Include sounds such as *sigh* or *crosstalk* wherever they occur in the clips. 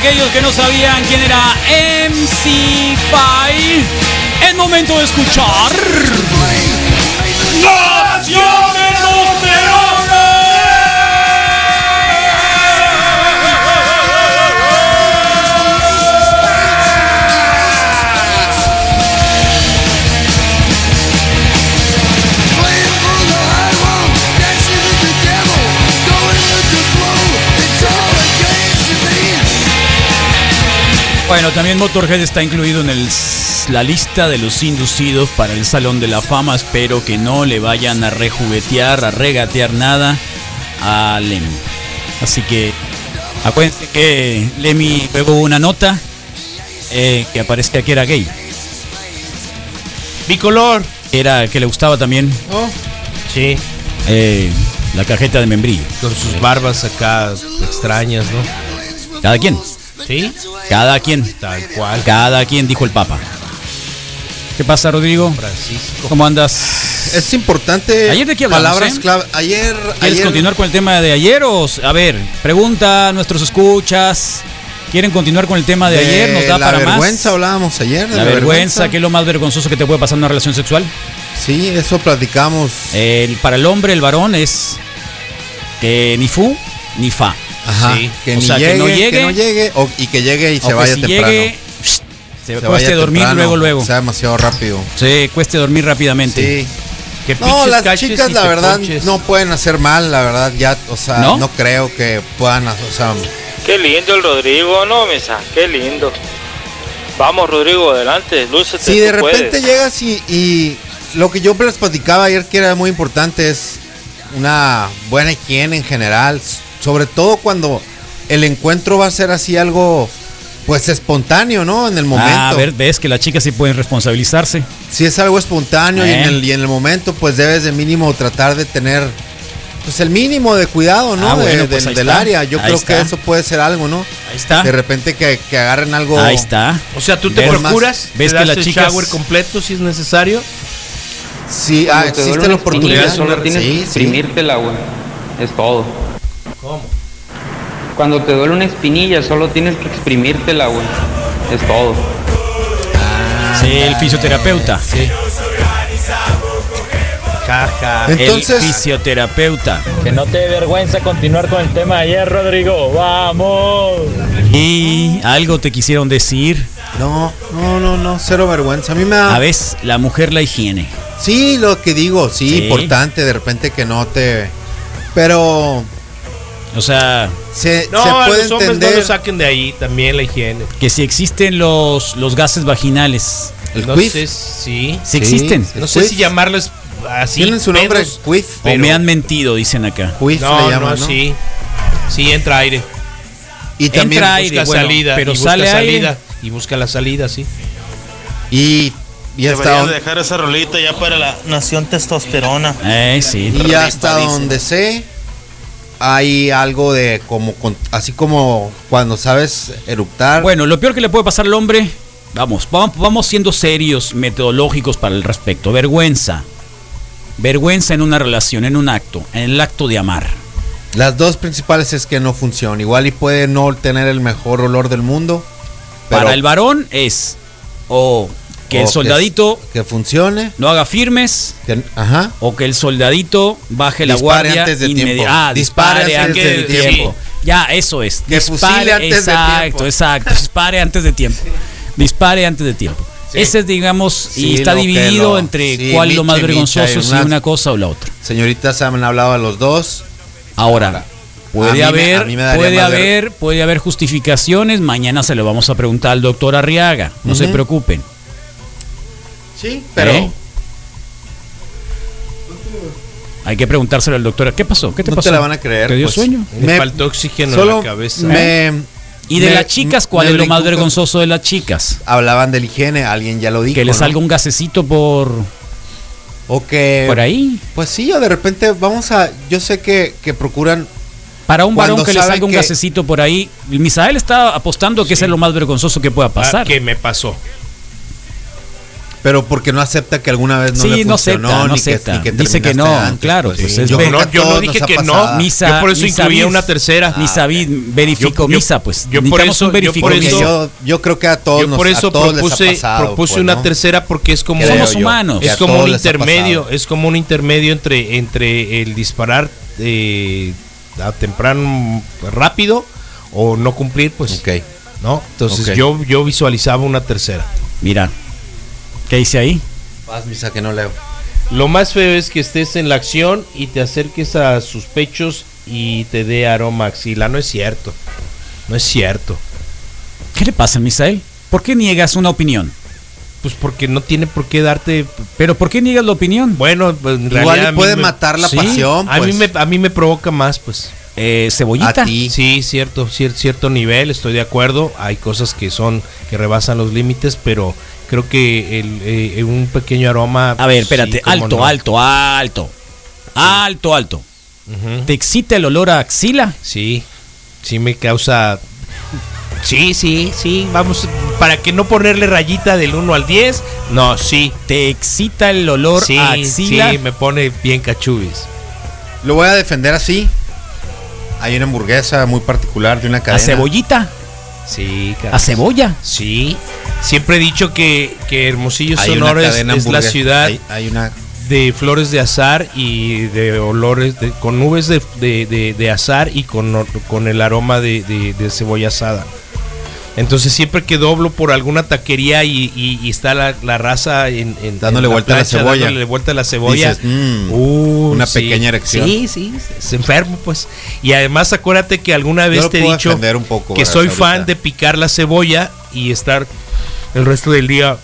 aquellos que no sabían quién era MC5. Es momento de escuchar. ¡Naciones Bueno, también Motorhead está incluido en el, la lista de los inducidos para el Salón de la Fama. Espero que no le vayan a rejuguetear, a regatear nada a Lemmy. Así que acuérdense que Lemmy pegó una nota eh, que aparecía que era gay. Bicolor. Era que le gustaba también. Oh. Sí. Eh, la cajeta de membrillo. Con sus barbas acá extrañas, ¿no? Cada quien. ¿Sí? Cada quien. Tal cual. Cada quien, dijo el Papa. ¿Qué pasa, Rodrigo? Francisco. ¿Cómo andas? Es importante. ¿Ayer de qué hablamos, Palabras eh? clave. Ayer. ¿Quieres ayer- continuar con el tema de ayer o a ver, pregunta a nuestros escuchas? ¿Quieren continuar con el tema de, ayer? ¿Nos da la para vergüenza más? hablábamos ayer. de La vergüenza, ¿qué es lo más vergonzoso que te puede pasar en una relación sexual? Sí, eso platicamos. El, para el hombre, el varón es que ni fu ni fa. Ajá. sí. Que, O ni sea, que llegue, no llegue, que no llegue, o- y que llegue y O se vaya si temprano. llegue, se, Se cueste dormir temprano, luego, luego. o sea demasiado rápido. Se cueste dormir rápidamente. Sí. Que No, las chicas la verdad ponches. no pueden hacer mal, la verdad ya, o sea, ¿No? ¿No? creo que puedan, o sea, Qué lindo el Rodrigo, no, mesa, qué lindo. Vamos, Rodrigo, adelante, lúcete. si de repente puedes. llegas y, y lo que yo les platicaba ayer que era muy importante es una buena higiene en general, sobre todo cuando el encuentro va a ser así algo pues espontáneo, ¿no? En el momento. Ah, a ver, ves que las chicas sí pueden responsabilizarse. Si es algo espontáneo y, en el, y en el momento, pues debes de mínimo tratar de tener pues el mínimo de cuidado, ¿no? Ah, De- bueno, de- pues ahí del está. área. Yo Ahí creo está. que eso puede ser algo, ¿no? Ahí está. De repente que, que agarren algo. Ahí está. O sea, tú te ¿Ves? procuras, ¿Ves te que das el chicas- shower completo si es necesario. Sí, ah, existe la oportunidad. Solo tienes Sí, que sí. exprimírtela, güey. Es todo. ¿Cómo? Cuando te duele una espinilla, solo tienes que exprimírtela, güey. Es todo. Sí, el fisioterapeuta. Sí. Jaja. Entonces- el fisioterapeuta. Que no te dé vergüenza continuar con el tema de ayer, Rodrigo. Vamos. Y algo te quisieron decir. No, no, no, no, cero vergüenza. A mí me da. A veces, la mujer la higiene. Sí, lo que digo, sí, Sí. importante, de repente que no te. Pero O sea, se, No, se a los hombres no entender lo saquen de ahí, también la higiene. que si existen los, los gases vaginales. el no quiz. sé si... Existen. No sé quiz. si llamarles así. Tienen su nombre, pedos, quiz. O me han mentido, dicen acá. Quiz No, le llaman, no, ¿no? sí. Sí, entra aire. Y también Entra aire. Busca bueno, salida. pero y busca sale aire. salida. Y busca la salida, sí. y, y hasta dejar esa rolita ya para la nación testosterona. Eh, sí. y hasta donde sé hay algo de como así como cuando sabes eructar. Bueno, lo peor que le puede pasar al hombre, vamos, vamos, vamos siendo serios, metodológicos para el respecto. Vergüenza. Vergüenza en una relación, en un acto, en el acto de amar. Las dos principales es que no funciona. Igual y puede no tener el mejor olor del mundo. Pero Para el varón es o que o el soldadito que, funcione. no haga firmes que- ajá. o que el soldadito baje la Dispare guardia antes de tiempo. Ah, dispare, Dispare antes antes de de tiempo. tiempo. Ya, eso es. Que fusile antes de exacto, tiempo. exacto. Dispare antes de tiempo. Dispare antes de tiempo. Ese es, digamos, y está lo dividido lo- entre sí, cuál es lo más vergonzoso, si una- una cosa o la otra. Señoritas se han hablado a los dos. Ahora, puede haber, me puede ver- haber, puede haber justificaciones. Mañana se lo vamos a preguntar al doctor Arriaga. No se preocupen. Sí, pero ¿Eh? Hay que preguntárselo al doctor. ¿Qué pasó? ¿Qué te no pasó? te la van a creer. ¿Te dio pues. sueño? Me, faltó oxígeno Solo en la cabeza. me- Y de me- las chicas, ¿cuál es lo más vergonzoso de las chicas? Hablaban de la higiene, alguien ya lo dijo. Que le ¿no? salga un gasecito por, O que. por ahí. Pues sí, o de repente vamos a. Yo sé que, que procuran. Para un varón que le salga un que- gasecito por ahí. Misael está apostando que ese es lo más vergonzoso que pueda Ah, pasar. ¿Qué me pasó? Pero porque no acepta que alguna vez no Sí, le no funcionó, acepta, no ni que- acepta. ni que Dice que no, antes, claro, pues es yo ver- creo No, que a yo no dije que no. Misa, Yo por eso misa incluía una tercera. Misa vid verificó Yo- yo- misa, pues. yo por eso- un yo por eso- misa. yo, yo creo que a todos, Yo nos- por a eso les ha propuse, pasado, propuse pues, una ¿no? tercera porque es como Creo Somos yo, humanos. que a es como un intermedio, es como un intermedio entre entre el disparar eh, a temprano rápido o no cumplir, pues, Ok. ¿no? Entonces yo yo visualizaba una tercera. Mira, ¿qué dice ahí? Vas, misa, que no leo. Lo más feo es que estés en la acción y te acerques a sus pechos y te dé aroma axila. No es cierto. No es cierto. ¿Qué le pasa, Misael? ¿Por qué niegas una opinión? Pues porque no tiene por qué darte. ¿Pero por qué niegas la opinión? Bueno, pues, en realidad Igual puede me- matar la sí, pasión, A mí, pues. me, a mí me provoca más, pues. Eh, ¿Cebollita? A ti. Sí, cierto, cier- cierto nivel, estoy de acuerdo. Hay cosas que son que rebasan los límites, pero creo que el, eh, un pequeño aroma. A ver, sí, espérate, alto, no. alto, alto. Alto, alto. Ujú. ¿Te excita el olor a axila? Sí, sí me causa. Sí, sí, sí, vamos, para que no ponerle rayita del 1 al 10, no, sí. ¿Te excita el olor sí, a axila? sí, me pone bien cachubis. Lo voy a defender así. Hay una hamburguesa muy particular de una ¿A cadena. cebollita? Sí, ¿A cebolla? Sí, siempre he dicho que, que Hermosillo, Hay Sonora es, la ciudad Hay, hay una. de flores de azar y de olores, de- con nubes de, de- de- azar y con, con el aroma de, cebolla asada. Entonces siempre que doblo por alguna taquería y, y- y está la, la raza en, en- Dándole en vuelta a la cebolla. dándole vuelta a la cebolla. Dices, mm, Uh, una sí. pequeña erección. Sí, sí, es enfermo pues. Y además acuérdate que alguna vez te he dicho defender un poco, que soy ahorita. fan de picar la cebolla y estar el resto del día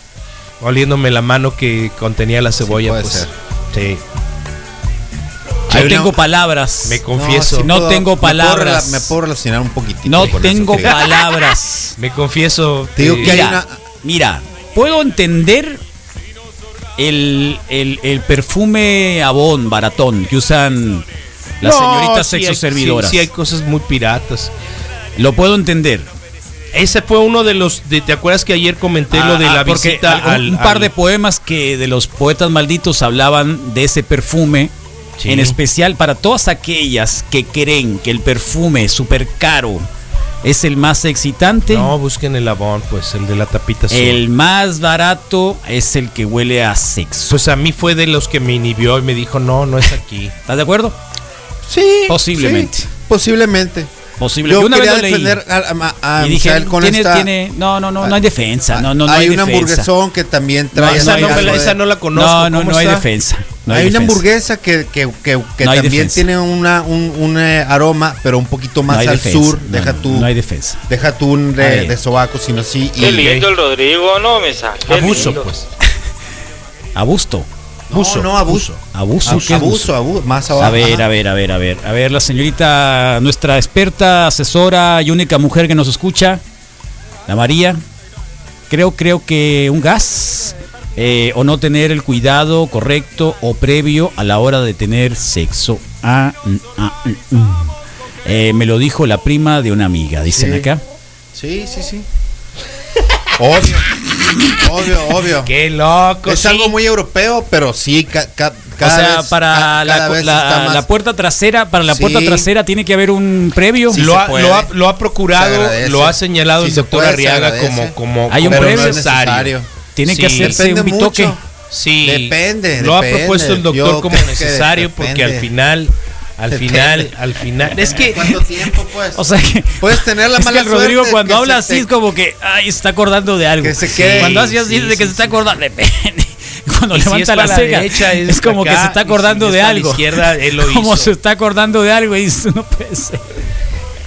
oliéndome la mano que contenía la cebolla. puede pues. ser. Sí. No tengo palabras. Me confieso. No puedo- tengo me puedo palabras. Me puedo, relacionar un poquitito. No con tengo palabras. *laughs* Me confieso. Te digo que hay Mira, una- mira, puedo entender el, el- el perfume Avon baratón que usan las no, señoritas sí sexo servidoras. Sí, sí hay cosas muy piratas. Lo puedo entender. Ese fue uno de los. De, ¿Te acuerdas que ayer comenté lo de Ah, la ah, visita al- al, un par al- de poemas que de los poetas malditos hablaban de ese perfume. Sí. En especial para todas aquellas que creen que el perfume súper caro es el más excitante. No, busquen el Avon, pues, el de la tapita azul. el más barato es el que huele a sexo. Pues a mí fue de los que me inhibió y me dijo, no, no es aquí. ¿Estás de acuerdo? Sí. Posiblemente. sí, posiblemente. Posible. Yo una vez quería leí. defender a, a- a y dije, Misael con tiene, esta. tiene- no, no, no, no hay defensa. No, no, no hay, hay, un defensa. hamburguesón que también trae. No, esa, no me la, esa no la conozco. No, no, ¿cómo no hay defensa. No hay, una defensa. hamburguesa que, que, que, que No hay también defensa. tiene una, un, un, eh, aroma, pero un poquito más No hay al defensa. sur. No, deja no, tú. No hay defensa. Deja tú un de, de sobaco, sino sí. Qué y- lindo el Rodrigo, ¿no? Qué Abuso, lindo. pues. *laughs* Abusto. No, no, abuso. Abuso. Abuso, ¿qué es abuso, abuso, más abajo. A ver, Ajá. a ver, a ver, a ver. A ver, la señorita, nuestra experta, asesora y única mujer que nos escucha, la María. Creo, creo que un gas eh, o no tener el cuidado correcto o previo a la hora de tener sexo. Ah, mm, ah, mm. Eh, me lo dijo la prima de una amiga, dicen Sí. acá. Sí, sí, sí. Obvio. *laughs* obvio, obvio. Qué loco. es sí. algo muy europeo, pero sí, ca- ca- O cada sea, vez- para ca- la, puerta trasera, para la Sí. puerta trasera tiene que haber un previo. Sí lo, ha, lo, ha, lo ha Se procurado, lo ha señalado Sí el se doctor puede, Arriaga como, como, Hay un no previo. es necesario. Tiene Sí. que hacerse Depende un bitoque. mucho. Sí, Depende, Lo depende. ha propuesto el doctor Yo como necesario porque al final, al Depende. final, al final. Es que ¿Cuánto tiempo, pues? *laughs* O sea que Puedes tener la es que mala el Rodrigo suerte cuando que habla así te- es como que ay, se está acordando de algo. Que se quede. Cuando hace así de que sí, se está acordando, depende. *laughs* Cuando Y si levanta es la la ceja derecha, es, es como que acá, se está y si acordando es de algo. izquierda, él lo *laughs* como hizo. se está acordando de algo y dice, no puede ser.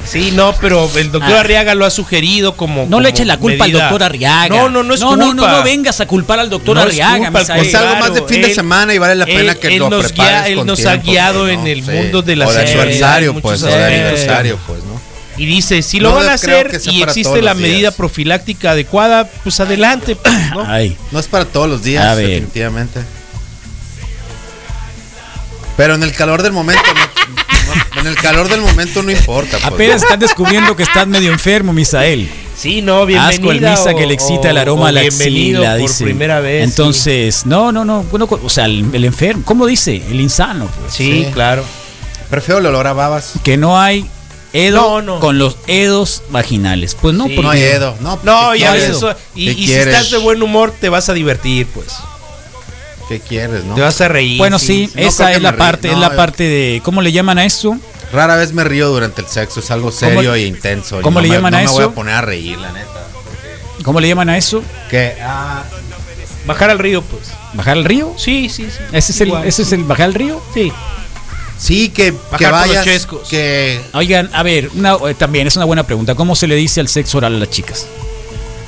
Sí, no, pero el doctor Ah. Arriaga lo ha sugerido como. No le eches la culpa medida- al doctor Arriaga. No, no, no es no, culpa. no, no, no vengas a culpar al doctor No es Arriaga. culpa, al Misael. Es algo más de fin de Él- semana y vale la pena él- que él lo nos guía- él con nos ha guiado en ¿no? el Sí. mundo de la O de sexualidad aniversario, pues, o muchos de aspectos. aniversario, pues, ¿no? Y dice, si lo No van a hacer y existe la medida días. profiláctica adecuada, pues adelante. pues, *coughs* ¿no? Ay, No es para todos los días, definitivamente. Pero en el calor del momento, no, no- en el calor del momento no importa. pues, apenas están descubriendo que estás medio enfermo, Misael. Sí, no, bienvenida. Asco el misa o- que le excita el aroma a la axila, por dice. primera vez. sí. Entonces, no, no, no. Bueno, o sea, el, el enfermo, ¿cómo dice? El insano, pues. Sí, Sí. claro. Prefiero el olor a babas. Que no hay edo No, no. con los edos vaginales. Pues no, Sí. porque No hay Edo. No, No, ¿qué ya eso. Y, ¿Qué y si estás de buen humor, te vas a divertir, pues. ¿Qué quieres, no? Te vas a reír. Bueno, sí, no esa es la parte, es No, la yo- parte de ¿cómo le llaman a eso? Rara vez me río durante el sexo. Es algo serio e intenso. cómo no le me- llaman no a me voy eso? a poner a reír, la neta. ¿Cómo le llaman a eso? Que, ah, Bajar al río, pues. ¿Bajar al río? Sí, sí, sí. ¿Ese es el, ese es el bajar al río? Sí. sí, que, que vayas. Que Oigan, a ver, una, eh, también es una buena pregunta. ¿Cómo se le dice al sexo oral a las chicas?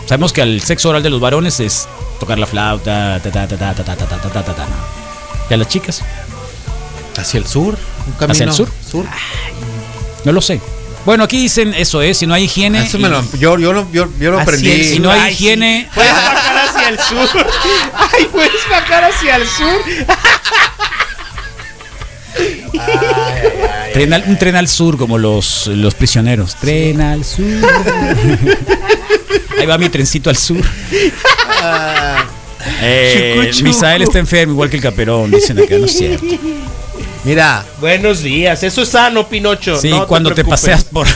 Sabemos que al sexo oral de los varones es tocar la flauta, ta ta ta ta ta ta ta ta ta ta ta ta. ¿Y a las chicas? hacia el sur. Un camino. ¿Hacia el sur? No lo sé. Bueno, aquí dicen eso es, si no hay higiene. Eso me lo, yo, yo, lo- yo, yo lo aprendí. si no hay Ay, sí. higiene, Puedes bajar hacia el sur. Ay, puedes bajar hacia el sur. tren al- un tren al sur como los, los prisioneros. Tren al sur. Ahí va mi trencito al sur. *laughs* Eh. Misael está enfermo, igual que el caperón, dicen acá, no es cierto. Mira, Buenos días. Eso es sano, Pinocho. Sí, no cuando te, paseas por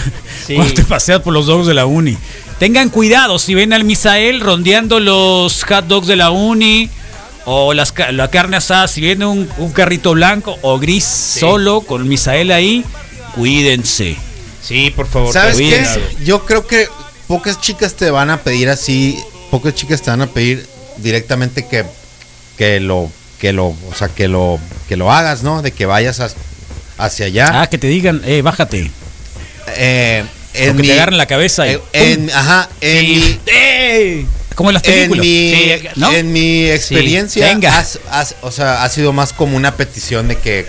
Sí. cuando te paseas por los dogs de la uni. Tengan cuidado si ven al Misael rondeando los hot dogs de la uni o las, la carne asada, si viene un, un carrito blanco o gris solo con Misael ahí, cuídense. Sí, por favor. ¿sabes te qué? Yo creo que pocas chicas te van a pedir así, pocas chicas te van a pedir directamente que, que lo, que lo, o sea, que lo, que lo hagas, ¿no? De que vayas as- hacia allá. Ah, que te digan, eh, bájate. Eh, O en que mi, te agarren la cabeza y eh, en- ajá, en Sí. mi, ¡Ey! como en las en películas. mi, Sí, ¿no? en mi experiencia, venga. has- has- o sea, ha sido más como una petición de que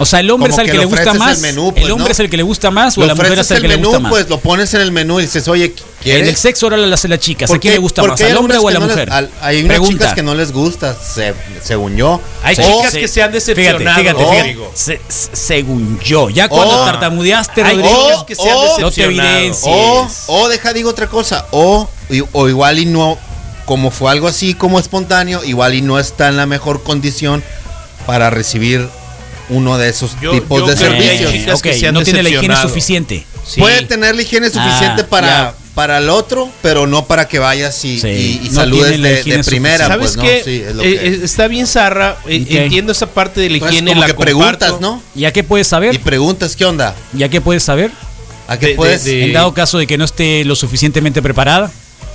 O sea, el hombre como es el que que, le gusta más. el menú, el pues, hombre ¿no? es el que le gusta más o la mujer es el el que le gusta más. pues lo pones en el menú y dices, oye, ¿quieres? en el sexo oral lo hace la chica. ¿A ¿Por quién qué? le gusta Porque más? hay ¿Al hombre o a la no mujer? hay unas Pregunta. chicas que no les gusta, se- según yo. Hay O- chicas que se han Fíjate, decepcionado. fíjate, Oh. fíjate. Se- se- según yo, ya cuando Oh. tartamudeaste, Hay Rodrigo, chicas que se han o- no te decepcionado. evidencies. O, o deja, digo otra cosa, o, o igual y no, como fue algo así como espontáneo, igual y no está en la mejor condición para recibir uno de esos Yo- tipos yo de que servicios. que ok, se han no tiene la higiene suficiente. Sí. Puede tener la higiene suficiente Ah, para, ya. para el otro, pero no para que vayas y, Sí, y- y no saludes de, higiene de primera. ¿Sabes pues, ¿no? qué? Sí, es lo Eh, que- eh, está bien, Zarra. eh, ¿Y? Entiendo esa parte de la pues, higiene. como la que comparto. preguntas, ¿no? ¿Ya qué puedes Y saber? preguntas, ¿qué onda? ¿Ya qué puedes saber? ¿A qué De- de- puedes? de- En dado caso de que no esté lo suficientemente preparada.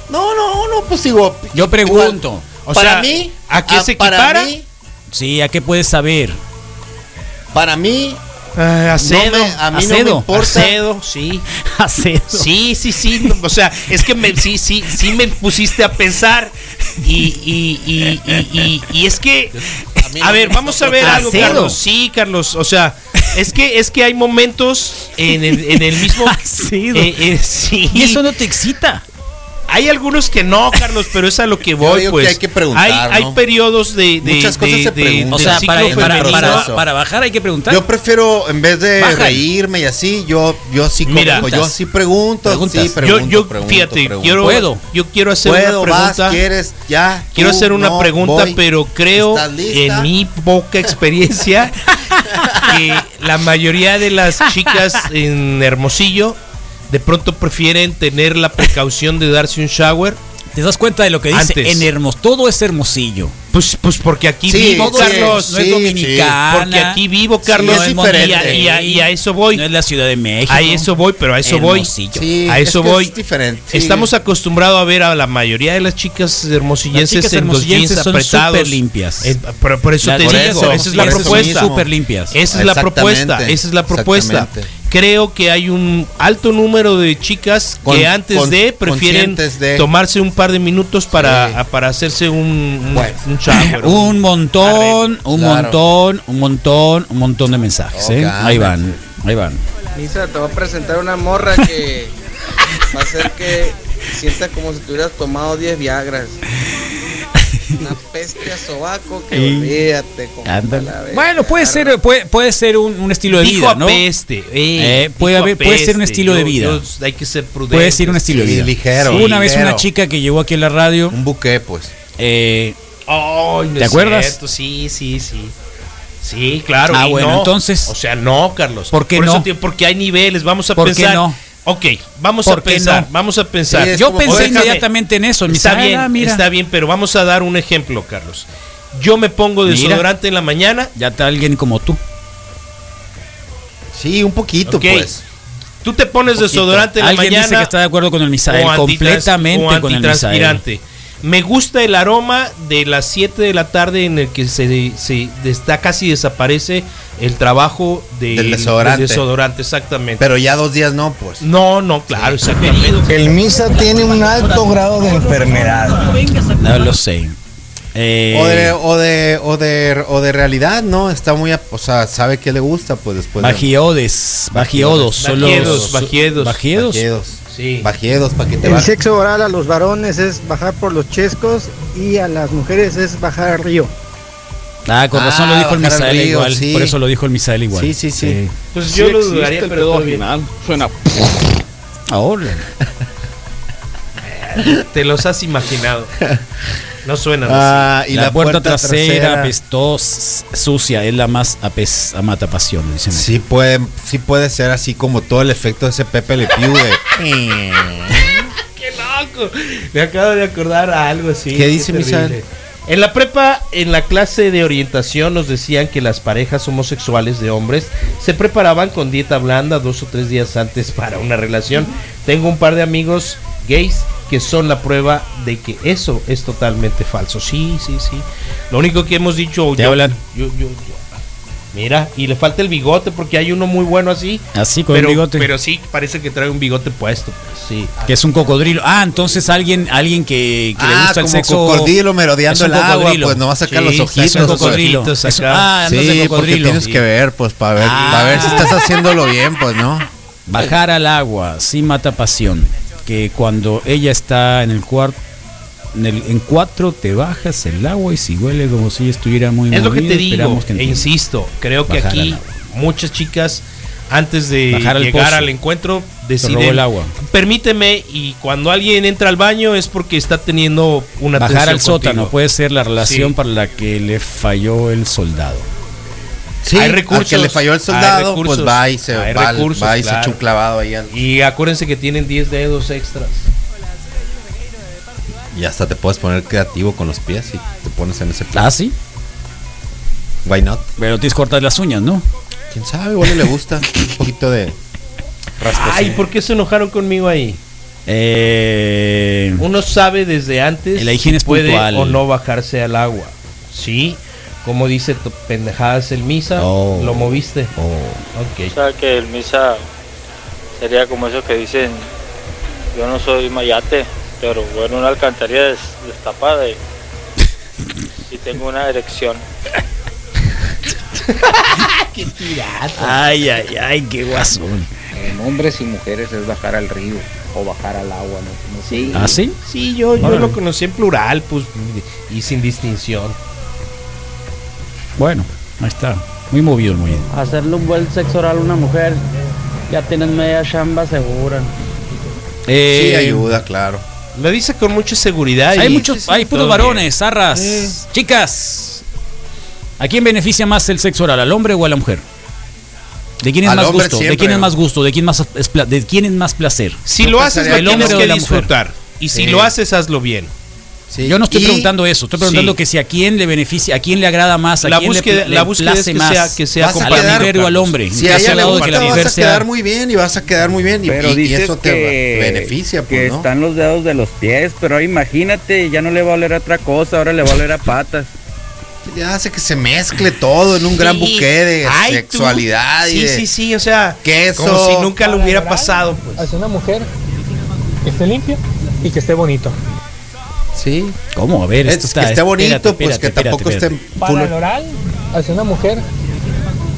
No, no, no, pues digo. Yo pregunto. igual, O para sea, mí, ¿a qué se para equipara? mí, Sí, ¿a qué puedes saber? Para mí, Ah, acedo. no me- a mí no me acedo, importa. Acedo, sí. *laughs* Acedo. Sí, sí, sí. no, o sea, es que me, sí, sí, sí me pusiste a pensar. Y, y, y, y, y- y es que. A ver, vamos a ver algo, Acedo. Carlos. Sí, Carlos. O sea, es que, es que hay momentos en el, en el mismo. *laughs* Acedo. Eh, eh, sí. Y eso no te excita. Hay algunos que no, Carlos, pero es a lo que voy, digo pues. que hay que preguntar, Hay, ¿no? hay periodos de, de- Muchas cosas de- se de- preguntan. O sea, ciclo para, para, femenino. para- eso. para bajar hay que preguntar. Yo prefiero, en vez de Bajan. reírme y así, yo, yo sí Mira. como- yo sí pregunto, Preguntas. sí yo, pregunto, yo, pregunto, fíjate, pregunto. quiero, Puedo. yo quiero hacer Puedo, una pregunta. vas, quieres, ya. Quiero hacer una no, pregunta, voy. pero creo en mi poca experiencia *laughs* que la mayoría de las chicas en Hermosillo de pronto prefieren tener la precaución de darse un shower. ¿Te das cuenta de lo que dice? Antes. En Hermos, todo es hermosillo. Pues, pues porque aquí Sí, vivo, sí, Carlos. no es sí, dominicana. Porque aquí vivo, Carlos. es y, diferente. a, y a- y a eso voy. No es la Ciudad de México. A eso voy, pero a eso voy. Hermosillo. Sí, A es eso que voy. Es diferente. sí. Estamos acostumbrados a ver a la mayoría de las chicas Las hermosillenses chicas en los jeans son apretados. súper limpias. Eh, por, por eso Las te digo, esa es la propuesta. súper limpias. Esa es la propuesta, esa es la propuesta. Creo que hay un alto número de chicas Con- que antes con- de prefieren de- tomarse un par de minutos para, Sí. a- para hacerse un, un, Bueno. un shower. *laughs* Un montón, un Claro. montón, un montón, un montón de mensajes. ¿eh? Ok. Ahí van, ahí van. Misa, te voy a presentar una morra que *laughs* va a hacer que sientas como si tuvieras tomado 10 Viagras. Una peste a sobaco que olvídate. Bueno, puede ser, puede, puede ser un, un estilo de Dijo vida, ¿no? apeste. Eh, puede dijo haber- puede ser un estilo de vida. yo- hay que ser prudente. Puede ser un estilo de Sí, vida. ligero, Hubo una vez una chica que llegó aquí a la radio. Un buque, pues. eh, Ay, no ¿Te acuerdas? cierto, Sí, sí, sí. Sí, claro. Ah, y bueno, no. entonces- O sea, no, Carlos. ¿Por qué no? porque hay niveles. Vamos a ¿Por qué pensar. no? Ok, vamos ¿Por a pensar. no? Vamos a pensar. Sí, yo como- pensé déjame- inmediatamente en eso. en Está bien, ah, mira. está bien, pero vamos a dar un ejemplo, Carlos. Yo me pongo Mira. desodorante en la mañana. Ya está alguien como tú. Sí, un poquito, Ok. pues. Tú te pones desodorante en la Alguien mañana. dice que está de acuerdo con el Misael. Completamente o con el Misael. Me gusta el aroma de las 7 de la tarde en el que se, se está casi desaparece el trabajo de- Del desodorante. desodorante, exactamente. Pero ya dos días no, pues. no, no, claro, exactamente. El Misa tiene un alto grado de enfermedad. No lo sé. Eh, O de, o de, o de, o de realidad, ¿no? Está muy, a- o sea, sabe que le gusta, pues después. de- Bagiodes, bagiodos, solo Bajiedos, bajiedos. bajiedos. Bajiedos. Sí. Bajiedos, para que te El sexo oral a los varones es bajar por los chescos y a las mujeres es bajar al río. Ah, con razón Ah, lo dijo el Misael río, igual. sí. Por eso lo dijo el Misael igual. Sí, sí, sí. Pues yo lo dudaría, pero todo bien. Suena. Ahora. *laughs* te los has imaginado. *laughs* No suena Ah, y la, la, puerta, trasera, apestosa, sucia, es la más apes, amata pasión, dicen. Sí puede, sí puede ser así como todo el efecto de ese Pepe Le Pew de... *laughs* ¡Qué loco! Me acabo de acordar a algo así. ¿Qué dice. Misael? En la prepa, en la clase de orientación, nos decían que las parejas homosexuales de hombres se preparaban con dieta blanda dos o tres días antes *laughs* para una relación. Tengo un par de amigos gays que son la prueba de que eso es totalmente falso. Sí, sí, sí. Lo único que hemos dicho. Te yo- hablan. yo- yo- yo- Mira, y le falta el bigote porque hay uno muy bueno así. Así con pero, el bigote. Pero sí, parece que trae un bigote puesto. pues, sí. que es un cocodrilo. Ah, entonces alguien, alguien que, que le Ah, gusta el como sexo. cocodrilo merodeando un el agua, pues no va a sacar Sí, los un ojitos. Es un pues. cocodrilo. ojitos Es- ah, Sí, porque cocodrilo. tienes que ver, pues, para ver, Ah. para ver si estás haciéndolo bien, pues, ¿no? Bajar al agua, sí mata pasión. Que cuando ella está en el cuarto, en, el, en cuatro te bajas el agua y si huele como si estuviera muy Es lo que te digo, esperamos que e entiendas. insisto, creo que aquí muchas chicas antes de Bajar al llegar pozo. al encuentro deciden el agua. permíteme y cuando alguien entra al baño es porque está teniendo una Bajar al sótano puede ser la relación Sí. para la que le falló el soldado. Sí, Hay recursos, que le falló el soldado, recursos, pues va y se, va, al- recursos, va y se echa un clavado ahí al- Y acuérdense que tienen 10 dedos extras. Y hasta te puedes poner creativo con los pies y te pones en ese plan. Ah, sí. Why not? Pero tienes cortas las uñas, ¿no? ¿Quién sabe? Igual le gusta un poquito de rasposín. Ay, ¿por qué se enojaron conmigo ahí? Eh, Uno sabe desde antes La higiene si es puede puntual. o no bajarse al agua. Sí, como dice tu pendejadas el misa, Oh. lo moviste. oh, Ok. O sea que el misa sería como eso que dicen, yo no soy mayate, pero bueno, una alcantarilla des- destapada y, y tengo una erección. *laughs* Ay, ay, ay, qué guasón. En hombres y mujeres es bajar al río o bajar al agua. No, no sé. Sí. ¿Ah, sí? Sí, yo, yo lo conocí en plural, pues, y sin distinción. Bueno, ahí está. Muy movido el movido. Hacerle un buen sexo oral a una mujer, ya tienes media chamba segura. Eh, Sí, ayuda, claro. Lo dice con mucha seguridad. Hay y- muchos, sí, sí, hay puros varones, zarras. Eh. Chicas, ¿a quién beneficia más el sexo oral, al hombre o a la mujer? ¿De quién es Al más gusto? ¿De quién es más gusto? ¿De quién más es pla- de quién es más placer? Si lo haces, lo el tienes que disfrutar. Y si Sí. lo haces, hazlo bien. Sí. Yo no estoy Y- preguntando eso, estoy preguntando Sí. que si a quién le beneficia, a quién le agrada más, a La quién le búsqueda- pla- la le búsqueda es que más, sea- que sea Vas a la quedar, mujer o al hombre. Si a ella le que gusta, la vas a sea- quedar muy bien y vas a quedar muy bien. Y, Pero y- eso te que, beneficia, que pues, ¿no? están los dedos de los pies, pero imagínate, ya no le va a oler a otra cosa, ahora le va a oler a patas. Ya hace que se mezcle todo en un gran buque de Ay, sexualidad y Sí, de sí, sí, o sea, queso. como si nunca lo hubiera pasado. Pues. Hacia una mujer que esté limpio y que esté bonito. Sí. ¿Cómo? A ver, Es esto está. que esté bonito, espérate, pues que espérate, tampoco espérate, esté Para el oral, hacia una mujer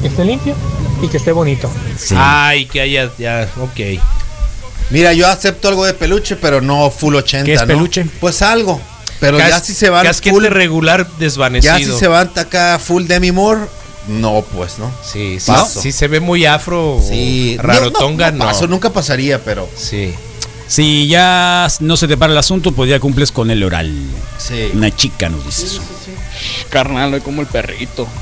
que esté limpio y que esté bonito. Sí. Ay, que haya, ya, ok. Mira, yo acepto algo de peluche, pero no full 80, ¿Qué es ¿no? peluche? Pues algo. Pero ya Cas- si se van full, regular desvanecido. ya si se van acá full Demi Moore, no, pues, ¿no? Sí, sí, Paso. sí se ve muy afro. Sí, rarotonga, no. paso, nunca pasaría, pero Sí. Si ya no se te para el asunto, pues ya cumples con el oral. sí. Una chica nos dice eso. Carnal, no como el perrito. *laughs*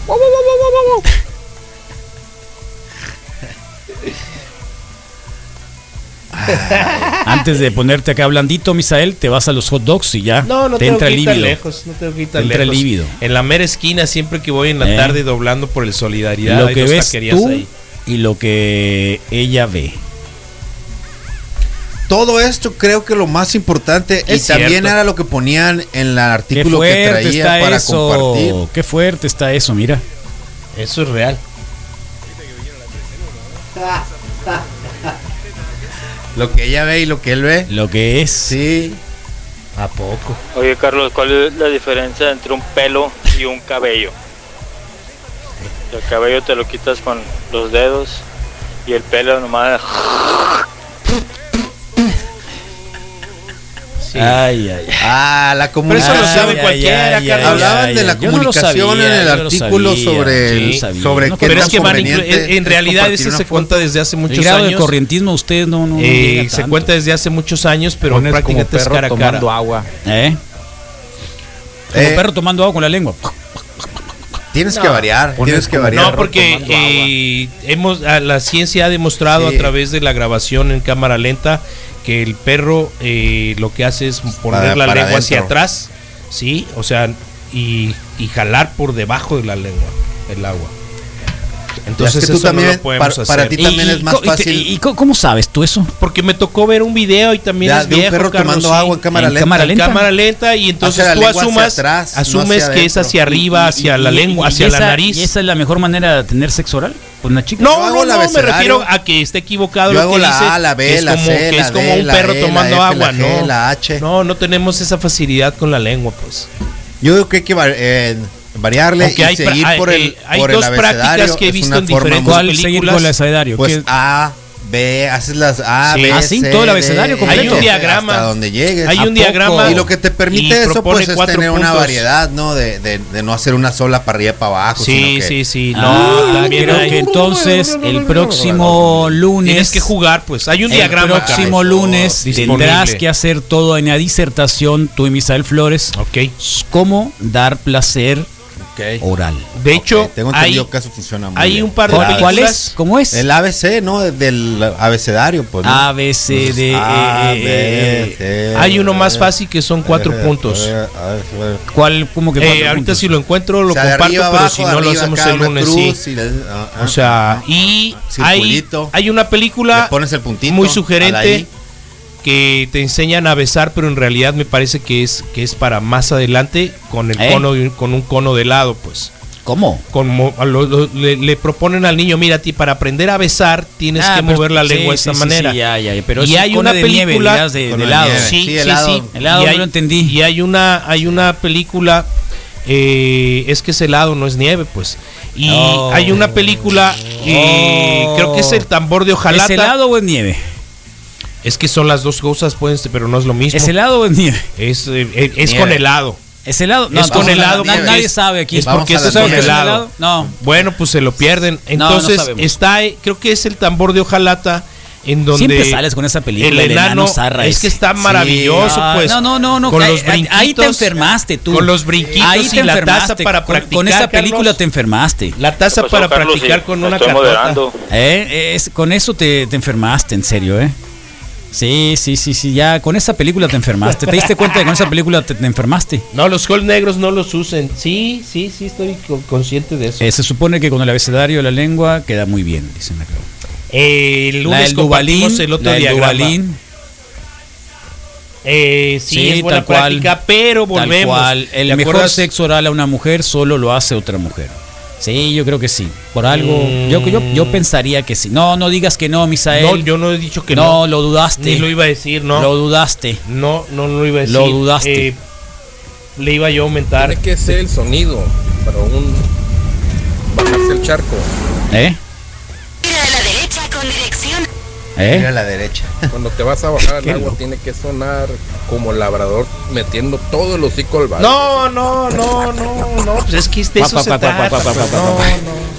Antes de ponerte acá blandito, Misael, te vas a los hot dogs y ya No, no te tengo entra que el ir tan líbido. lejos, no tengo que ir Te tan entra el lejos. líbido. En la mera esquina, siempre que voy en la Eh. tarde doblando por el Solidaridad, Lo que ves tú ahí. y lo que ella ve. Todo esto creo que lo más importante Es y también era lo que ponían en el artículo que traía está para eso. compartir. Qué fuerte está eso, mira. Eso es real. Lo que ella ve y lo que él ve. Lo que es. Sí. ¿A poco? Oye, Carlos, ¿cuál es la diferencia entre un pelo y un cabello? El cabello te lo quitas con los dedos y el pelo nomás. Sí. Ay, ay, ay. Ah, la Pero eso lo comunicación. sabe cualquiera, Carlos. Hablaban ay, de la ay. Yo no comunicación sabía, en el no artículo sabía, sobre, no el- sabía. sobre No, qué Pero es que en, realidad ese se cuenta desde hace El muchos grado de años. corrientismo usted no, no, no Eh, se tanto. cuenta desde hace muchos años, pero Pones como prácticamente es perro cara a cara. tomando agua. ¿Eh? Como Eh, perro tomando agua con la lengua. Tienes que variar, tienes que como variar. No, porque eh, hemos, la ciencia ha demostrado Sí. a través de la grabación en cámara lenta que el perro eh, lo que hace es poner Para- la para lengua hacia atrás, sí, o sea, y, y jalar por debajo de la lengua el agua. Entonces Es que tú eso también, no lo podemos para- para hacer. ti también es más y- fácil. ¿Y, cómo sabes tú eso? Porque me tocó ver un video y también Ya, es de un viejo, perro Carlos, tomando sí. agua en cámara En lenta. cámara En lenta. cámara lenta y entonces tú asumas, atrás, asumes que es hacia arriba, hacia la lengua, y hacia esa- la nariz. ¿Y esa es la mejor manera de tener sexo oral? Una chica. No, no, no, me refiero a que esté equivocado Yo lo hago que la dice, A, la que B, es la como, C, que la es como D, un la perro E, la tomando F, agua, la G, no. la H. No, no tenemos esa facilidad con la lengua, pues. Yo creo que hay que eh, variarle Aunque y hay seguir hay- por el, hay por el dos prácticas que he visto en diferentes ¿Cuál seguir películas. con el abecedario? Pues ¿Qué- A, B, haces las A, Sí. B, Ah, sí, C, todo el D, abecedario E, completo. Hay un diagrama. Hasta donde llegues. Hay ¿A un diagrama Y lo que te permite eso, pues, es tener una variedad, ¿no? De, de, de no hacer una sola para arriba para abajo. Sí, sino que- sí, sí. No, Ah, también creo hay- que entonces el próximo lunes. Tienes que jugar, pues. Hay un El diagrama. próximo Carlos, lunes disponible. tendrás que hacer todo en la disertación, tú y Misael Flores, Ok. cómo dar placer Ok. oral. De hecho, Ok, tengo hay, entendido que eso funciona muy hay bien. un par de ¿Cuál, El cuál películas. es? ¿Cómo es? El ABC, ¿no? Del abecedario, pues. ¿no? A, B, C, D, A, E, E, B, E. C, Hay uno más fácil que son cuatro Eh, puntos. eh. ¿Cuál? ¿Cómo que Eh, cuatro ahorita puntos? si lo encuentro lo O sea, de comparto, arriba pero abajo, si de no lo arriba hacemos acá el lunes, cruz sí. y le- ah, ah, O sea, ah. y hay, Circulito. hay una película Le pones el puntito muy a la sugerente I. que te enseñan a besar, pero en realidad me parece que es que es para más adelante con el ¿Eh? cono de con un cono de helado, pues. ¿Cómo? Como lo- lo- le, le proponen al niño, mira, ti para aprender a besar tienes Ah, que mover la sí, lengua de esta sí, manera. sí, ya, ya, pero y es hay una de nieve, película dirás, de, Cono de de helado. nieve. Sí, Sí, sí, helado. sí. Helado, y no hay, lo entendí. Y hay una, hay una película, eh, es que es helado, no es nieve, pues. Y Oh. hay una película, eh, Oh. creo que es el tambor de hojalata. ¿Es helado o es nieve? Es que son las dos cosas, pueden ser, pero no es lo mismo. ¿Es helado o es nieve? Es, eh, eh, es Nieve. con helado. ¿Es helado? Es con helado na- porque nadie es- sabe aquí. es porque es con helado. No. Bueno, pues se lo pierden. No, no Entonces está, eh, creo que es el tambor de hojalata en donde Siempre sales con esa película. el enano zarra es que está maravilloso, Ah, pues. No, no, no, no. Con ahí- los ahí- Ahí te enfermaste tú. con los brinquitos Ahí y te la taza enfermaste. para Con- Con practicar, esa película Carlos. te enfermaste. La taza ¿Qué pasó, para Carlos? practicar Sí, con una moderando. ¿Eh? Es, con eso te, te enfermaste, en serio, ¿eh? Sí, sí, sí, sí. Ya con esa película te enfermaste. ¿Te diste cuenta de que con esa película te, te enfermaste? No, los Hall negros no los usen. Sí, sí, sí, estoy co- consciente de eso. Eh, se supone que con el abecedario de la lengua queda muy bien, dicen acá. Eh, el La lunes del Dubalín. el otro la del. Dubalín, Eh, sí, Sí, es buena tal cual. práctica, pero Tal volvemos. cual. El ¿Te mejor acuerdas? sexo oral a una mujer solo lo hace otra mujer. Sí, yo creo que sí. Por algo, yo, yo, yo pensaría que sí. No, no digas que no, Misael. No, yo no he dicho que no, no. lo dudaste. Ni lo iba a decir, no. Lo dudaste. No, no lo iba a decir. Lo dudaste. Eh, le iba yo a aumentar. Tiene que ser el sonido para un bajarse el charco. ¿Eh? ¿Eh? Mira a la derecha. *laughs* Cuando te vas a bajar al agua loco. tiene que sonar como labrador metiendo todo el hocico al barco. No, no, no, no, no. Pues es que Pa, eso se trata. No, no.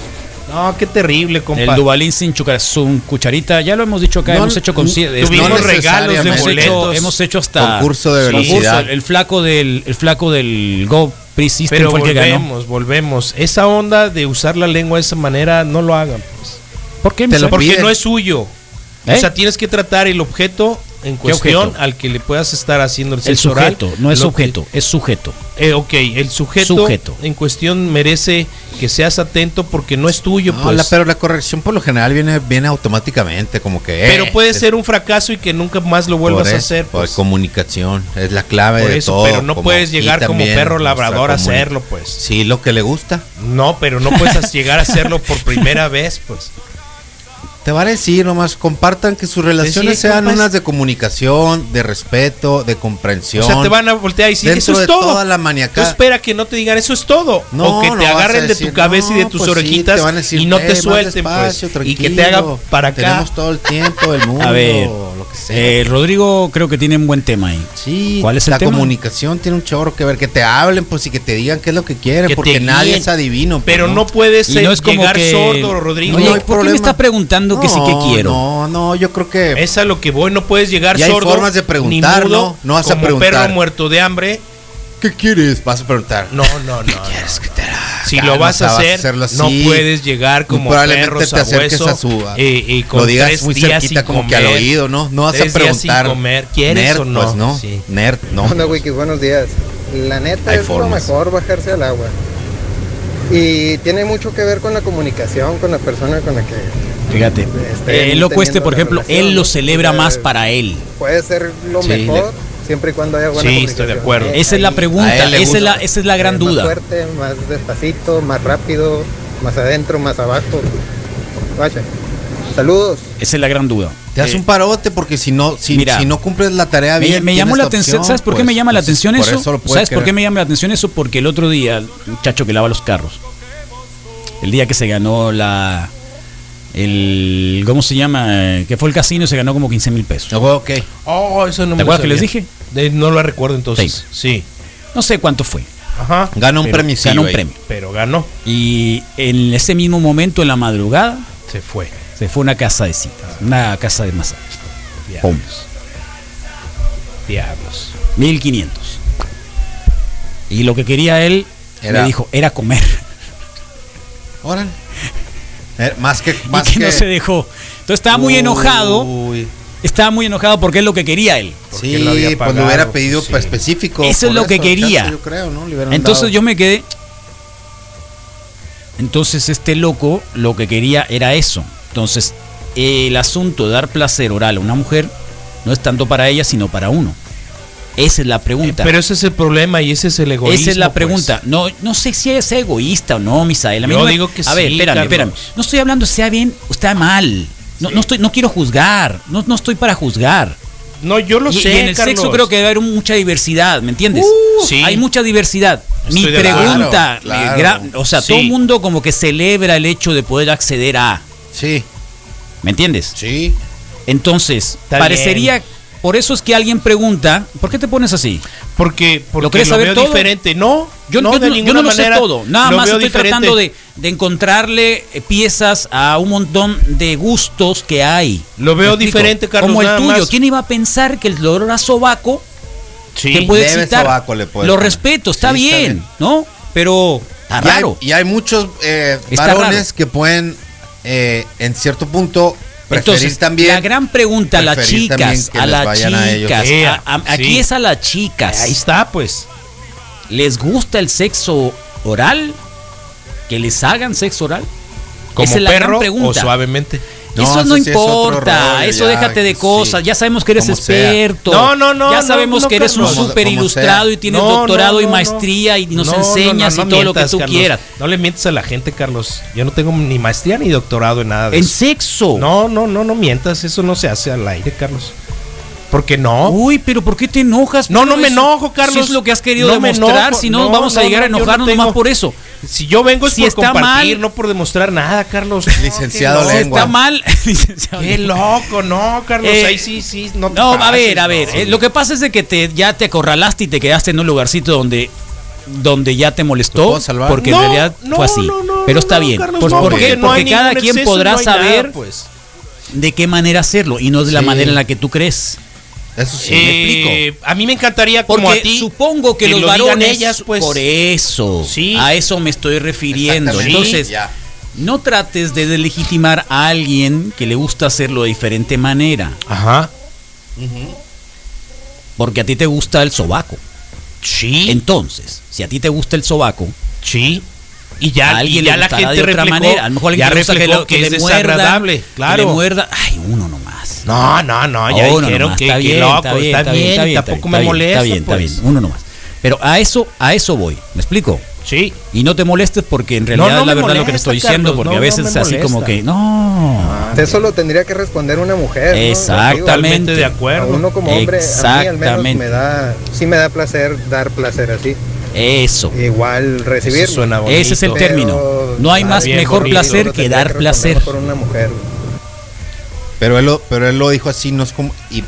No, qué terrible, compa. El Dubalín sin chucar, su cucharita, ya lo hemos dicho acá, No, hemos hecho con tuvimos no regalos de hemos hecho, boletos. hemos hecho hasta Concurso de velocidad. el, el flaco del el flaco del Go System Pero volvemos, volvemos. Esa onda de usar la lengua de esa manera, no lo hagan. Pues. ¿Por qué? Te lo Porque piden. no es suyo. ¿Eh? O sea, tienes que tratar el objeto en cuestión objeto? al que le puedas estar haciendo el el sexo oral. sujeto, no es que- objeto, es sujeto. Eh, ok, el sujeto, Sujeto. en cuestión merece que seas atento porque no es tuyo, No, pues. la- pero la corrección por lo general viene, viene automáticamente, como que. eh, Pero puede es- ser un fracaso y que nunca más lo por vuelvas a eso, hacer. por pues. comunicación, es la clave Por de eso, todo. pero no como- puedes llegar como perro labrador a hacerlo, pues. Sí, lo que le gusta. No, pero no puedes *laughs* llegar a hacerlo por primera vez, pues. Te va a decir nomás, compartan que sus relaciones Sí, sean unas de comunicación, de respeto, de comprensión. O sea, te van a voltear y decir, Dentro eso es de todo. toda la Tú maniacada. espera que no te digan, eso es todo. No, o que te agarren de decir, tu cabeza y de tus pues orejitas van decir, y no "Eh, te suelten, pues. Y que te hagan tranquilo, para acá. Tenemos todo el tiempo del mundo. A ver, eh, Rodrigo creo que tiene un buen tema ahí. Sí, ¿Cuál es el la tema? comunicación tiene un chorro que ver, que te hablen, pues y que te digan qué es lo que quieren, Que porque nadie es adivino. pues, Pero no puedes Y no es como llegar que- sordo, Rodrigo. Oye, No hay ¿por qué me está preguntando que sí que quiero? No, no, yo creo que Es a lo que voy, no puedes llegar Y hay sordo. formas de preguntar, ni mudo, ¿no? No vas a como preguntar. perro muerto de hambre. ¿qué quieres? Vas a preguntar. No, no, no. te haga? Si lo vas a vas a hacer, hacerlo no puedes llegar como Probablemente te acerques a su- eh, eh, con lo digas tres muy días cerquita como que al oído, ¿no? No vas a preguntar. comer, ¿quieres Nerd, o no? Pues no. Sí. Nerd, no. Onda, Wikis, buenos días. La neta Hay es formas. lo mejor bajarse al agua. Y tiene mucho que ver con la comunicación con la persona con la que Fíjate, él lo cueste, por ejemplo, relación, él lo celebra más para él. puede ser lo Sí, mejor siempre y cuando haya buena Sí, comunicación. estoy de acuerdo. Eh, Esa es la pregunta, esa es la, esa es la gran eh, duda. Más fuerte, más despacito, más rápido, más adentro, más abajo. Vaya. Saludos. Esa es la gran duda. Te das Eh, un parote porque si no, si, Mira, si no cumples la tarea bien. me llamó la atención, ¿sabes por qué pues, me llama la entonces, atención por eso? ¿Sabes por qué me llama la atención eso? Porque el otro día, el muchacho que lava los carros, el día que se ganó la. El, ¿Cómo se llama? Eh, Que fue el casino y se ganó como 15 mil pesos. Ok. Oh, eso no ¿Te me lo acuerdas que les dije? De- no lo recuerdo entonces. Sí. No sé cuánto fue. Ajá. Gana un premio. Ganó un premio. Pero ganó. Y en ese mismo momento, en la madrugada, Se fue. se fue a una casa de citas, una casa de masajes. Diablos. Diablos. 1500. Y lo que quería él, Era- me dijo, era comer. Órale. Eh, más que. Y Más que que no se dejó. Entonces estaba muy enojado. Uy. Estaba muy enojado porque es lo que quería él. Porque Sí, lo había pues lo hubiera pedido sí. específico. Eso es lo que quería. yo creo, ¿no? Entonces dado. yo me quedé. Entonces este loco lo que quería era eso. Entonces el asunto de dar placer oral a una mujer no es tanto para ella sino para uno. Esa es la pregunta. Pero ese es el problema y ese es el egoísmo. Esa es la pues. pregunta. No, no sé si es egoísta o no, Misael. A mí Yo no me- digo que A ver, espérame, Carlos. espérame. No estoy hablando sea bien o está mal. No, no estoy, no quiero juzgar. No, no estoy para juzgar. No, yo lo y, sé. y en el Carlos. sexo creo que debe haber mucha diversidad, ¿me entiendes? Uh, sí. Hay mucha diversidad. Mi Estoy pregunta. Claro, o sea, Sí. todo el mundo como que celebra el hecho de poder acceder a, Sí, ¿me entiendes? sí. Entonces, Está parecería, por eso es que alguien pregunta, ¿por qué te pones así? Porque, porque ¿Lo quieres saber veo todo? diferente. No, Yo no, yo de no, yo ninguna no lo sé manera todo, nada más estoy diferente. tratando de, de encontrarle eh, piezas a un montón de gustos que hay. Lo veo diferente, Carlos, Como el nada tuyo. más. ¿Quién iba a pensar que el dolor a sobaco Sí. te puede excitar? sobaco le puede Lo poner. respeto, está, Sí, está bien. ¿no? Pero está Y hay- raro. Y hay, muchos eh, varones raro. que pueden, eh, en cierto punto, Entonces, también. la gran pregunta a las chicas, a las a chicas, a- aquí es a las chicas. Ahí está, pues. ¿Les gusta el sexo oral? ¿Que les hagan sexo oral? Como Esa es la gran perro o pregunta. suavemente. No, eso eso no sí importa, rollo, eso ya, déjate de sí. cosas, ya sabemos que eres Como sea. experto. No, no, no, Ya sabemos no, que eres un súper ilustrado y tienes doctorado y maestría y nos No, no, enseñas y todo lo que tú Carlos. quieras. No le mientas a la gente, Carlos. Yo no tengo ni maestría ni doctorado en nada de En eso. sexo. No, no, no, no mientas. Eso no se hace al aire, Carlos. Porque no. Uy, pero ¿por qué te enojas? No, no me eso- enojo, Carlos. Si es lo que has querido No demostrar, si no, vamos a llegar a enojarnos nomás por eso. Si yo vengo es Si por está compartir, mal- no por demostrar nada, Carlos. *laughs* Licenciado No, lengua. está mal, *laughs* licenciado. Qué loco, no, Carlos. Eh, ahí sí, sí. No, te No, a pases, ver, a no. ver. eh, lo que pasa es de que te, ya te acorralaste y te quedaste en un lugarcito donde, donde ya te ¿Te molestó. Porque No, en realidad no, fue así. no, no, Pero está no, bien. Carlos, Pues, no, ¿Por porque qué? no hay Porque cada quien exceso, podrá no nada, saber pues. de qué manera hacerlo y no de la Sí. manera en la que tú crees. Eso sí. Eh, a mí me encantaría como Porque a ti. supongo que, que los lo varones ellas, pues. por eso, Sí. a eso me estoy refiriendo. Entonces, Ya. no trates de delegitimar a alguien que le gusta hacerlo de diferente manera, Ajá. porque a ti te gusta el sobaco. Sí. Entonces, si a ti te gusta el sobaco, sí. Y ya, a alguien y ya le la gente de otra reflejó, manera. A lo mejor alguien ya le gusta que, reflejó lo- que que es le muerda, desagradable, que claro. le muerda. Ay, uno nomás. No, no, no, ya Uno dijeron nomás, que, está que bien, loco, está bien, está bien, está bien, tampoco está me molesta, Está bien, está pues. bien, uno nomás. Pero a eso, a eso voy, ¿me explico? Sí. Y no te molestes porque en realidad no es la verdad lo que te estoy diciendo, Carlos, porque no, a veces no es así como que, no. Eso lo tendría que responder una mujer. Exactamente. De acuerdo. A uno como hombre, a mí al menos Exactamente. me da, sí me da placer dar placer así. Eso. Igual recibir. Ese es el término. No hay más mejor placer que dar placer. Por una mujer. Pero él, lo, pero él lo dijo así, no es como... Y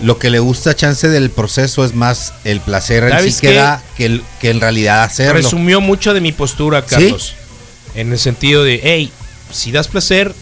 lo que le gusta chance del proceso es más el placer en ¿Sabes sí que da que, el- que en realidad hacerlo. Resumió mucho de mi postura, Carlos. En el sentido de, hey, si das placer,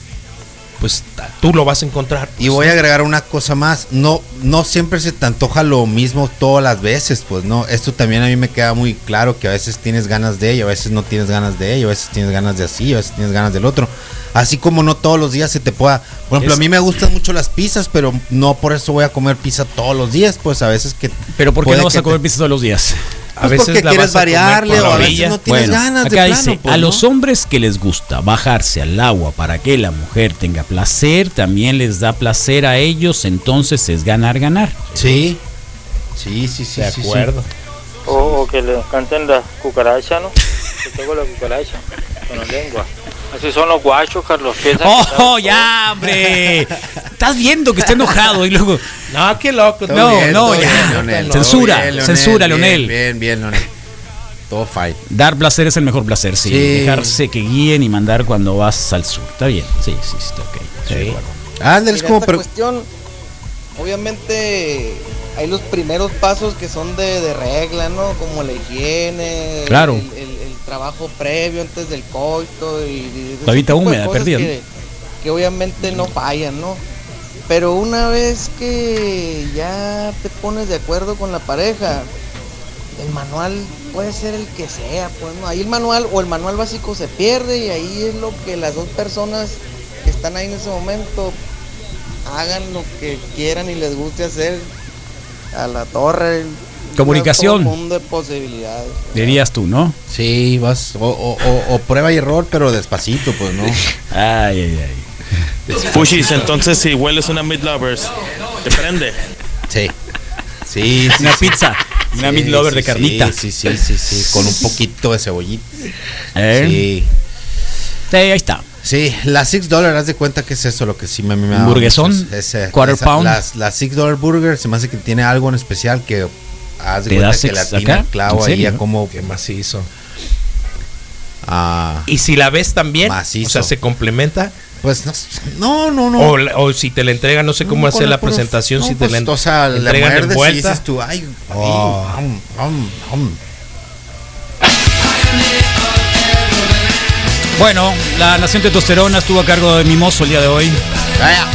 pues tú lo vas a encontrar. Y voy a agregar una cosa más, no, no siempre se te antoja lo mismo todas las veces, pues no, esto también a mí me queda muy claro que a veces tienes ganas de ello, a veces no tienes ganas de ello, a veces tienes ganas de así, a veces tienes ganas del otro. Así como no todos los días se te pueda, por ejemplo, Es- a mí me gustan mucho las pizzas, pero no por eso voy a comer pizza todos los días, pues a veces que... Pero ¿por qué no vas a comer te- pizza todos los días? Pues porque la quieres a variarle o a veces no tienes ganas de plano, dice, pues, a ¿no? los hombres que les gusta bajarse al agua para que la mujer tenga placer, también les da placer a ellos, entonces es ganar, ganar. Sí, sí, sí, sí. De sí, sí. acuerdo. O, o que le canten la cucaracha, ¿no? Que tengo la cucaracha con la lengua. Así son los guachos, Carlos. ¡Oh, ya, hombre! Estás viendo que está enojado y luego... No, qué loco. Todo No, bien, no, ya. bien, Leonel, todo Censura, bien, censura, Leonel. Bien, bien, Leonel. Todo fine. Dar placer es el mejor placer, sí. Sí. Dejarse que guíen y mandar cuando vas al sur. Está bien, sí, sí, está ok. Es Mira, como... esta pero- cuestión, obviamente hay los primeros pasos que son de, de regla, ¿no? Como la higiene, Claro. el trabajo previo antes del coito y, y tipo de húmeda, perdida, que, que obviamente no fallan, ¿no? Pero una vez que ya te pones de acuerdo con la pareja, el manual puede ser el que sea, pues no, ahí el manual o el manual básico se pierde y ahí es lo que las dos personas que están ahí en ese momento hagan lo que quieran y les guste hacer a la torre. Comunicación. Un mundo de posibilidades. Dirías tú, ¿no? Sí, vas. O, o- o- o prueba y error, pero despacito, pues, ¿no? *laughs* Ay, ay, ay. *laughs* Pushis, entonces si hueles una Mid Lovers, te prende. Sí. Sí, sí. Una sí. pizza, una meat lover sí, de carnita. Sí, sí, sí, sí. Con un poquito de cebollita. ¿Eh? Sí. Sí, ahí está. Sí, la Six Dollar, haz de cuenta que es eso lo que sí me, me da ¿Burguesón? mucho- ese- Quarter esa- pound. Las, la Six Dollar Burger se me hace que tiene algo en especial que haz de ¿Te cuenta da que la el clavo ¿En ahí a como Qué macizo. ah, Y si la ves también, Macizo. o sea, se complementa. pues no, no, no, no. O, la- o si te la entregan, no sé cómo No, hacer la presentación, no, si te pues, la o sea, le entregan muerdes y envuelta. dices tú, ay, ay, Oh. Bueno, la Nación Testosterona estuvo a cargo de Mimoso el día de hoy. Vaya.